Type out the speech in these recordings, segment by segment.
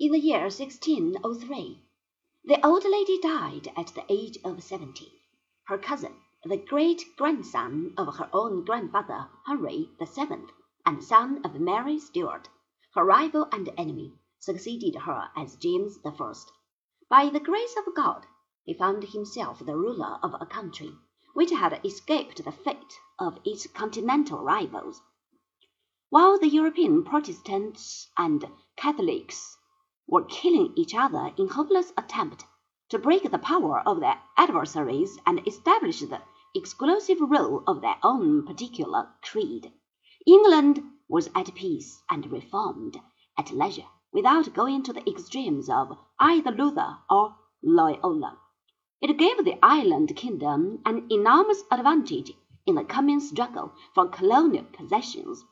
in the year 1603. The old lady died at the age of seventy. Her cousin, the great grandson of her own grandfather Henry VII, and son of Mary Stuart, her rival and enemy, succeeded her as James I. By the grace of God, he found himself the ruler of a country which had escaped the fate of its continental rivals. While the European Protestants and Catholics were killing each other in hopeless attempt to break the power of their adversaries and establish the exclusive rule of their own particular creed, England was at peace and reformed at leisure without going to the extremes of either Luther or Loyola. It gave the island kingdom an enormous advantage in the coming struggle for colonial possessions.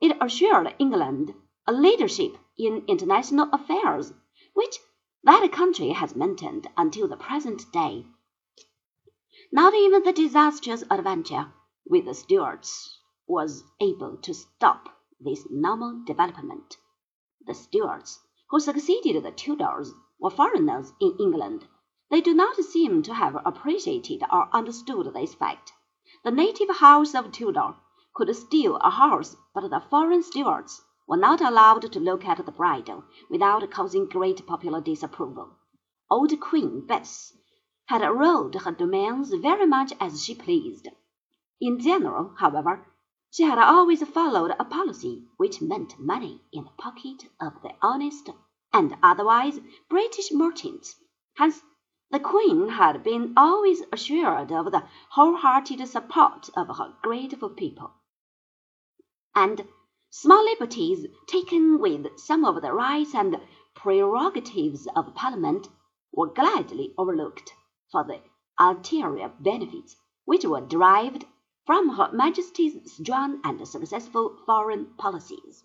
It assured England a leadership in international affairs, which that country has maintained until the present day. Not even the disastrous adventure with the Stuarts was able to stop this normal development. The Stuarts, who succeeded the Tudors, were foreigners in England. They do not seem to have appreciated or understood this fact. The native house of Tudor could steal a horse, but the foreign Stuarts were not allowed to look at the bridle without causing great popular disapproval. Old Queen Bess had ruled her domains very much as she pleased. In general, however, she had always followed a policy which meant money in the pocket of the honest and otherwise British merchants. Hence, the Queen had been always assured of the wholehearted support of her grateful people and small liberties taken with some of the rights and prerogatives of Parliament were gladly overlooked for the ulterior benefits which were derived from Her Majesty's strong and successful foreign policies.